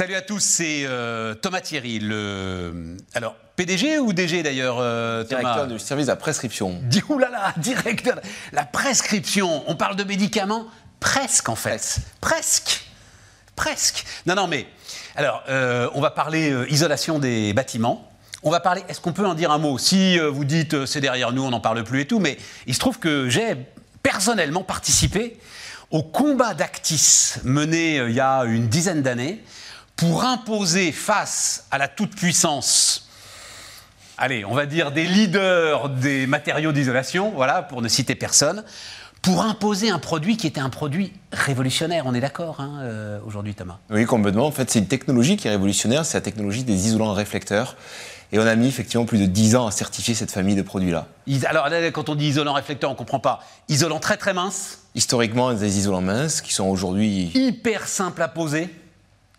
Salut à tous, c'est euh, Thomas Thierry, le alors PDG ou DG d'ailleurs euh, Thomas? Directeur du service de la prescription. Là, directeur la prescription. On parle de médicaments presque en fait, presque, presque. Non non mais alors euh, on va parler euh, isolation des bâtiments. On va parler. Est-ce qu'on peut en dire un mot? Si vous dites c'est derrière nous, on n'en parle plus et tout, mais il se trouve que j'ai personnellement participé au combat d'Actis mené il y a une dizaine d'années pour imposer face à la toute-puissance allez, on va dire des leaders des matériaux d'isolation, voilà, pour ne citer personne, pour imposer un produit qui était un produit révolutionnaire, on est d'accord hein, euh, aujourd'hui Thomas? Oui, complètement. En fait, c'est une technologie qui est révolutionnaire, c'est la technologie des isolants réflecteurs. Et on a mis effectivement plus de 10 ans à certifier cette famille de produits-là. Alors là, quand on dit isolant réflecteur, on comprend pas. Isolant très très mince, Historiquement, des isolants minces qui sont aujourd'hui hyper simple à poser.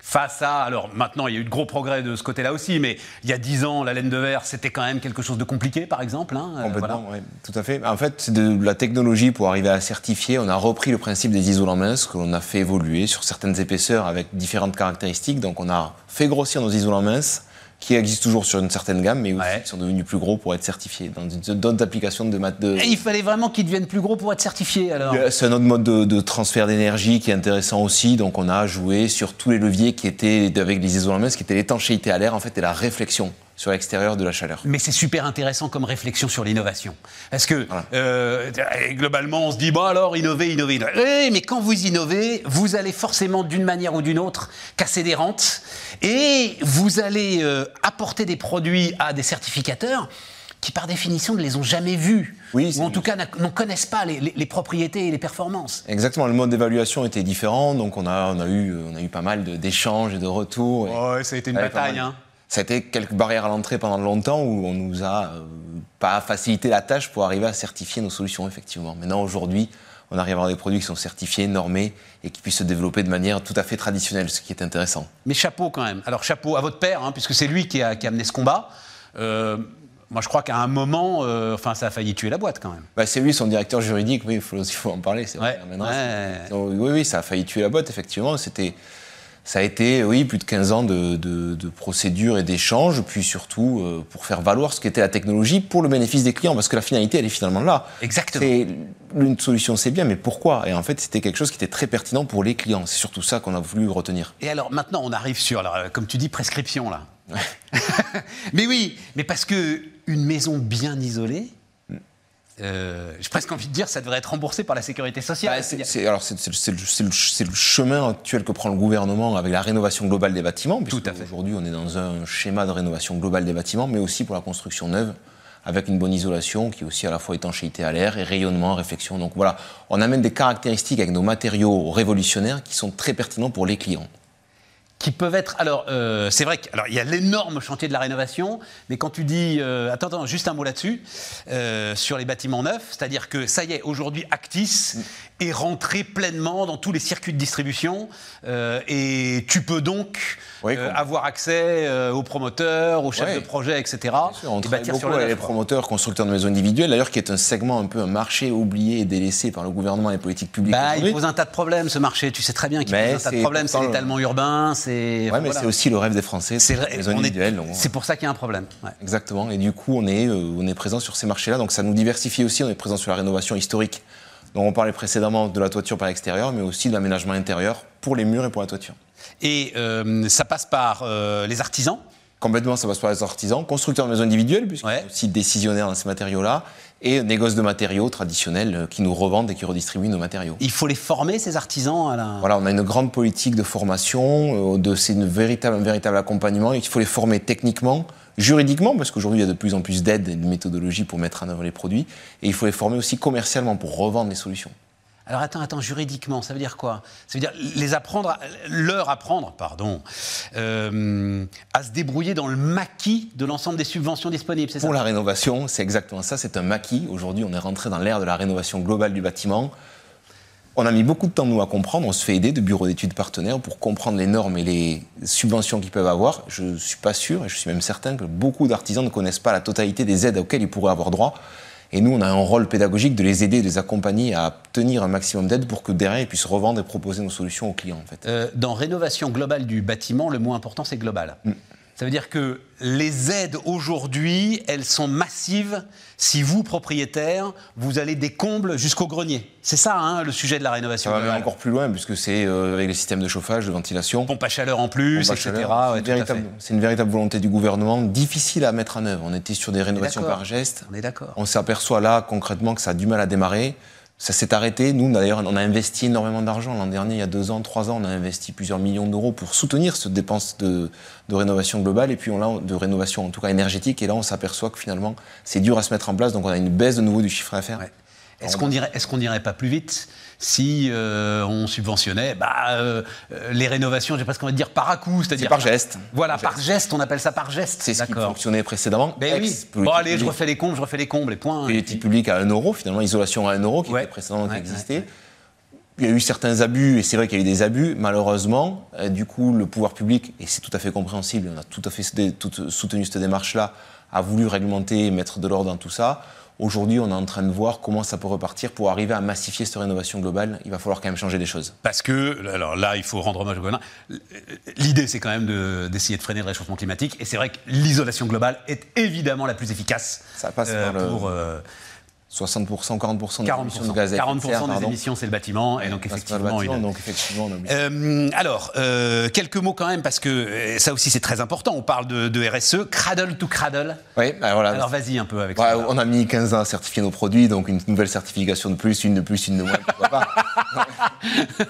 Face à, alors maintenant il y a eu de gros progrès de ce côté-là aussi, mais il y a 10 ans, la laine de verre, c'était quand même quelque chose de compliqué, par exemple. hein, euh, Complètement, ouais, tout à fait. En fait, c'est de la technologie pour arriver à certifier. On a repris le principe des isolants minces que l'on a fait évoluer sur certaines épaisseurs avec différentes caractéristiques. Donc, on a fait grossir nos isolants minces qui existent toujours sur une certaine gamme, mais aussi Ouais. qui sont devenus plus gros pour être certifiés dans d'autres applications de maths de. Et il fallait vraiment qu'ils deviennent plus gros pour être certifiés, alors. Euh, C'est un autre mode de, de transfert d'énergie qui est intéressant aussi. Donc, on a joué sur tous les leviers qui étaient avec les isolants minces, qui étaient l'étanchéité à l'air, en fait, et la réflexion sur l'extérieur de la chaleur. Mais c'est super intéressant comme réflexion sur l'innovation. Parce que Voilà. euh, globalement, on se dit, bon alors, innover, innover, innover. Oui, mais quand vous innovez, vous allez forcément d'une manière ou d'une autre casser des rentes et vous allez euh, apporter des produits à des certificateurs qui, par définition, ne les ont jamais vus. Oui, ou en tout cas n'en connaissent pas les, les- les propriétés et les performances. Exactement, le mode d'évaluation était différent, donc on a, on a, eu, on a eu pas mal d'échanges et de retours. Et ça a été une bataille. Hein. Ça a été quelques barrières à l'entrée pendant longtemps où on nous a euh, pas facilité la tâche pour arriver à certifier nos solutions, effectivement. Maintenant, aujourd'hui, on arrive à avoir des produits qui sont certifiés, normés et qui puissent se développer de manière tout à fait traditionnelle, ce qui est intéressant. Mais chapeau quand même. Alors chapeau à votre père, hein, puisque c'est lui qui a, qui a amené ce combat. Euh, moi, je crois qu'à un moment, euh, enfin, ça a failli tuer la boîte quand même. Bah, c'est lui, son directeur juridique, oui, il faut, il faut en parler, vrai. Ouais, Maintenant, ouais. c'est- donc, oui, oui, ça a failli tuer la boîte, effectivement. C'était, ça a été, oui, plus de 15 ans de, de, de procédures et d'échanges, puis surtout euh, pour faire valoir ce qu'était la technologie pour le bénéfice des clients, parce que la finalité, elle est finalement là. Exactement. Une solution, c'est bien, mais pourquoi? Et en fait, c'était quelque chose qui était très pertinent pour les clients. C'est surtout ça qu'on a voulu retenir. Et alors maintenant, on arrive sur, alors, comme tu dis, prescription là. mais oui, mais parce que une maison bien isolée, euh, j'ai presque envie de dire, ça devrait être remboursé par la sécurité sociale. Bah, c'est- alors, c'est le, chemin actuel que prend le gouvernement avec la rénovation globale des bâtiments. Tout à fait. Aujourd'hui, on est dans un schéma de rénovation globale des bâtiments, mais aussi pour la construction neuve, avec une bonne isolation qui est aussi à la fois étanchéité à l'air et rayonnement, réflexion. Donc voilà, on amène des caractéristiques avec nos matériaux révolutionnaires qui sont très pertinents pour les clients. Qui peuvent être. Alors, euh, c'est vrai qu'il y a l'énorme chantier de la rénovation, mais quand tu dis. euh, attends, attends, juste un mot là-dessus, euh, sur les bâtiments neufs, c'est-à-dire que ça y est, aujourd'hui, Actis est rentré pleinement dans tous les circuits de distribution, euh, et tu peux donc Oui, euh, avoir accès euh, aux promoteurs, aux chefs Ouais. de projet, etc. On et travaille beaucoup avec les promoteurs, constructeurs de maisons individuelles, d'ailleurs, qui est un segment un peu un marché oublié et délaissé par le gouvernement et les politiques publiques. Bah, il pose un tas de problèmes, ce marché. Tu sais très bien qu'il pose un tas de problèmes. C'est le- l'étalement urbain, c'est. Ouais, enfin, mais voilà. c'est aussi le rêve des Français, C'est les maisons individuelles. C'est pour ça qu'il y a un problème. ouais. Exactement. Et du coup, on est, on est présent sur ces marchés-là. Donc, ça nous diversifie aussi. On est présent sur la rénovation historique, dont on parlait précédemment de la toiture par l'extérieur, mais aussi de l'aménagement intérieur pour les murs et pour la toiture. Et euh, ça passe par euh, les artisans? Complètement, ça passe par les artisans, constructeurs de maisons individuelles, puisqu'ils Ouais. sont aussi décisionnaires dans ces matériaux-là, et négoces de matériaux traditionnels euh, qui nous revendent et qui redistribuent nos matériaux. Il faut les former, ces artisans, à la... Voilà, on a une grande politique de formation, de, c'est une véritable, un véritable accompagnement. Il faut les former techniquement, juridiquement, parce qu'aujourd'hui, il y a de plus en plus d'aides et de méthodologies pour mettre en œuvre les produits. Et il faut les former aussi commercialement pour revendre les solutions. Alors attends, attends, juridiquement, ça veut dire quoi? Ça veut dire les apprendre, leur apprendre, pardon, euh, à se débrouiller dans le maquis de l'ensemble des subventions disponibles, c'est ça? Pour la rénovation, c'est exactement ça, c'est un maquis. Aujourd'hui, on est rentré dans l'ère de la rénovation globale du bâtiment. On a mis beaucoup de temps, nous, à comprendre. On se fait aider de bureaux d'études partenaires pour comprendre les normes et les subventions qu'ils peuvent avoir. Je ne suis pas sûr, et je suis même certain que beaucoup d'artisans ne connaissent pas la totalité des aides auxquelles ils pourraient avoir droit. Et nous, on a un rôle pédagogique de les aider, de les accompagner à obtenir un maximum d'aide pour que derrière, ils puissent revendre et proposer nos solutions aux clients. En fait. Euh, dans rénovation globale du bâtiment, le mot important, c'est global. Mm. Ça veut dire que les aides aujourd'hui, elles sont massives si vous, propriétaire, vous allez des combles jusqu'au grenier. C'est ça hein, le sujet de la rénovation. Ça va encore plus loin puisque c'est euh, avec les systèmes de chauffage, de ventilation. Pompe à chaleur en plus, etc. c'est une véritable volonté du gouvernement, difficile à mettre en œuvre. On était sur des rénovations par geste. On est d'accord. On s'aperçoit là concrètement que ça a du mal à démarrer. Ça s'est arrêté. Nous, d'ailleurs, on a investi énormément d'argent. L'an dernier, il y a deux ans, trois ans, on a investi plusieurs millions d'euros pour soutenir cette dépense de, rénovation globale et puis on a de rénovation, en tout cas énergétique. Et là, on s'aperçoit que finalement, c'est dur à se mettre en place. Donc, on a une baisse de nouveau du chiffre d'affaires. Est-ce qu'on irait, est n'irait pas plus vite si euh, on subventionnait bah, euh, euh, les rénovations, j'ai presque envie de dire par à coup, c'est-à-dire par geste. Voilà, par geste. on appelle ça par geste. C'est ce qui fonctionnait précédemment. Ben oui. Bon allez, je refais les comptes, je refais les combles, et point. Politique publique à 1 euro, finalement, isolation à 1 euro, qui était précédemment qui existait. Il y a eu certains abus, et c'est vrai qu'il y a eu des abus, malheureusement. du coup, le pouvoir public, et c'est tout à fait compréhensible, on a tout à fait soutenu cette démarche-là, a voulu réglementer et mettre de l'ordre dans tout ça. Aujourd'hui, on est en train de voir comment ça peut repartir pour arriver à massifier cette rénovation globale. Il va falloir quand même changer des choses. Parce que, alors là, il faut rendre hommage au gouvernement. L'idée, c'est quand même d'essayer de, freiner le réchauffement climatique. Et c'est vrai que l'isolation globale est évidemment la plus efficace ça passe euh, pour, euh, 60%, 40% des émissions de gaz à effet de serre. 40% des émissions, c'est le bâtiment. Et donc, effectivement, bâtiment, donc, effectivement euh, alors, euh, quelques mots quand même, parce que euh, ça aussi, c'est très important. On parle de, RSE, cradle to cradle. Oui, bah, voilà. Alors, vas-y un peu avec ça. On a mis 15 ans à certifier nos produits, donc une nouvelle certification de plus, une de plus, une de moins, pourquoi pas.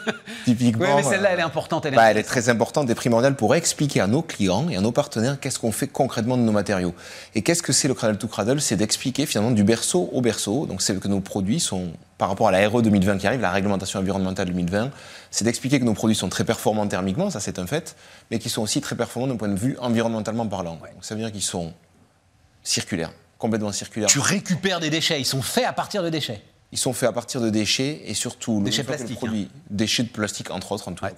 Typiquement. Oui, mais celle-là, elle est importante. Elle est, bah, elle est très importante et primordiale pour expliquer à nos clients et à nos partenaires qu'est-ce qu'on fait concrètement de nos matériaux. Et qu'est-ce que c'est le cradle to cradle? C'est d'expliquer finalement du berceau au berceau. Donc, c'est que nos produits sont, par rapport à la RE 2020 qui arrive, la réglementation environnementale 2020, c'est d'expliquer que nos produits sont très performants thermiquement, ça c'est un fait, mais qu'ils sont aussi très performants d'un point de vue environnementalement parlant. Donc, ça veut dire qu'ils sont circulaires, complètement circulaires. Tu récupères des déchets, ils sont faits à partir de déchets ils sont faits à partir de déchets et surtout déchets plastiques, produit, hein. déchets de plastique entre autres, en tout cas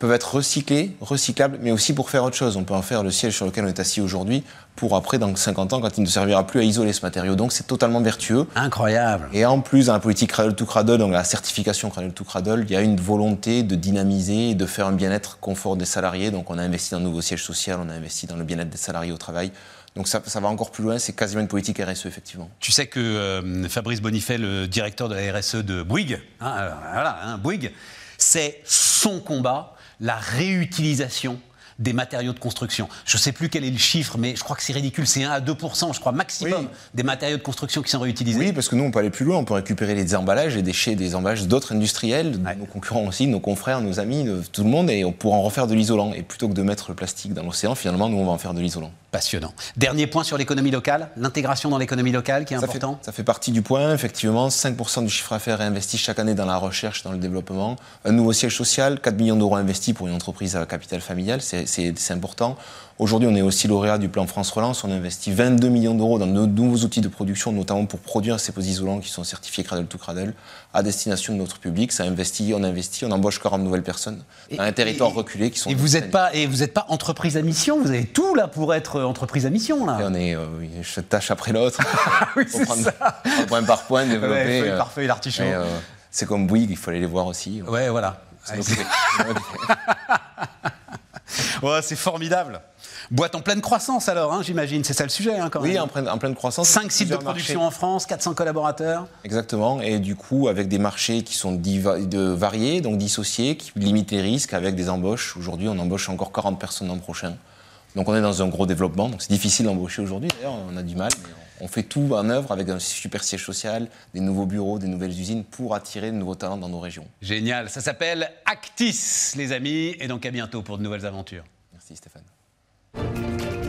peuvent être recyclés, recyclables, mais aussi pour faire autre chose. On peut en faire le siège sur lequel on est assis aujourd'hui pour après, dans 50 ans, quand il ne servira plus à isoler ce matériau. Donc c'est totalement vertueux. Incroyable. Et en plus, dans la politique Cradle to Cradle, donc la certification Cradle to Cradle, il y a une volonté de dynamiser et de faire un bien-être confort des salariés. Donc on a investi dans un nouveau siège social, on a investi dans le bien-être des salariés au travail. Donc ça, ça, va encore plus loin, c'est quasiment une politique RSE, effectivement. Tu sais que euh, Fabrice Bonifay, le directeur de la RSE de Bouygues, hein, voilà, hein, Bouygues, c'est son combat, la réutilisation des matériaux de construction. Je ne sais plus quel est le chiffre, mais je crois que c'est ridicule. C'est 1 à 2 je crois, maximum des matériaux de construction qui sont réutilisés. Oui, parce que nous, on peut aller plus loin. On peut récupérer les emballages, les déchets des emballages d'autres industriels, nos concurrents aussi, nos confrères, nos amis, tout le monde, et on pourra en refaire de l'isolant. Et plutôt que de mettre le plastique dans l'océan, finalement, nous, on va en faire de l'isolant. Passionnant. Dernier point sur l'économie locale, l'intégration dans l'économie locale qui est important. ça fait partie du point, effectivement. 5% du chiffre d'affaires est investi chaque année dans la recherche, dans le développement. Un nouveau siège social, 4 millions d'euros investis pour une entreprise à capital familial, c'est important. Aujourd'hui, on est aussi lauréat du plan France Relance. On a investi 22 millions d'euros dans de nouveaux outils de production, notamment pour produire ces pots isolants qui sont certifiés Cradle to Cradle à destination de notre public. Ça investit, on investit, on embauche 40 nouvelles personnes dans un territoire reculé qui sont. Et vous n'êtes pas et vous n'êtes pas entreprise à mission. Vous avez tout là pour être entreprise à mission là. Et on est euh, une tâche après l'autre. oui, c'est ça. Point par point, développer. Ouais, parfait, l'artichaut. Euh, c'est comme Bouygues, il faut aller les voir aussi. Ouais, voilà. ouais, c'est formidable. Boîte en pleine croissance alors, hein, j'imagine, c'est ça le sujet hein, quand oui, même. Oui, en, pleine croissance. Cinq sites de production en France, 400 collaborateurs. Exactement, et du coup avec des marchés qui sont de variés, donc dissociés, qui limitent les risques avec des embauches. Aujourd'hui, on embauche encore 40 personnes l'an prochain. Donc on est dans un gros développement, donc c'est difficile d'embaucher aujourd'hui d'ailleurs, on a du mal. on fait tout en œuvre avec un super siège social, des nouveaux bureaux, des nouvelles usines pour attirer de nouveaux talents dans nos régions. Génial, ça s'appelle Actis les amis, et donc à bientôt pour de nouvelles aventures. Merci Stéphane.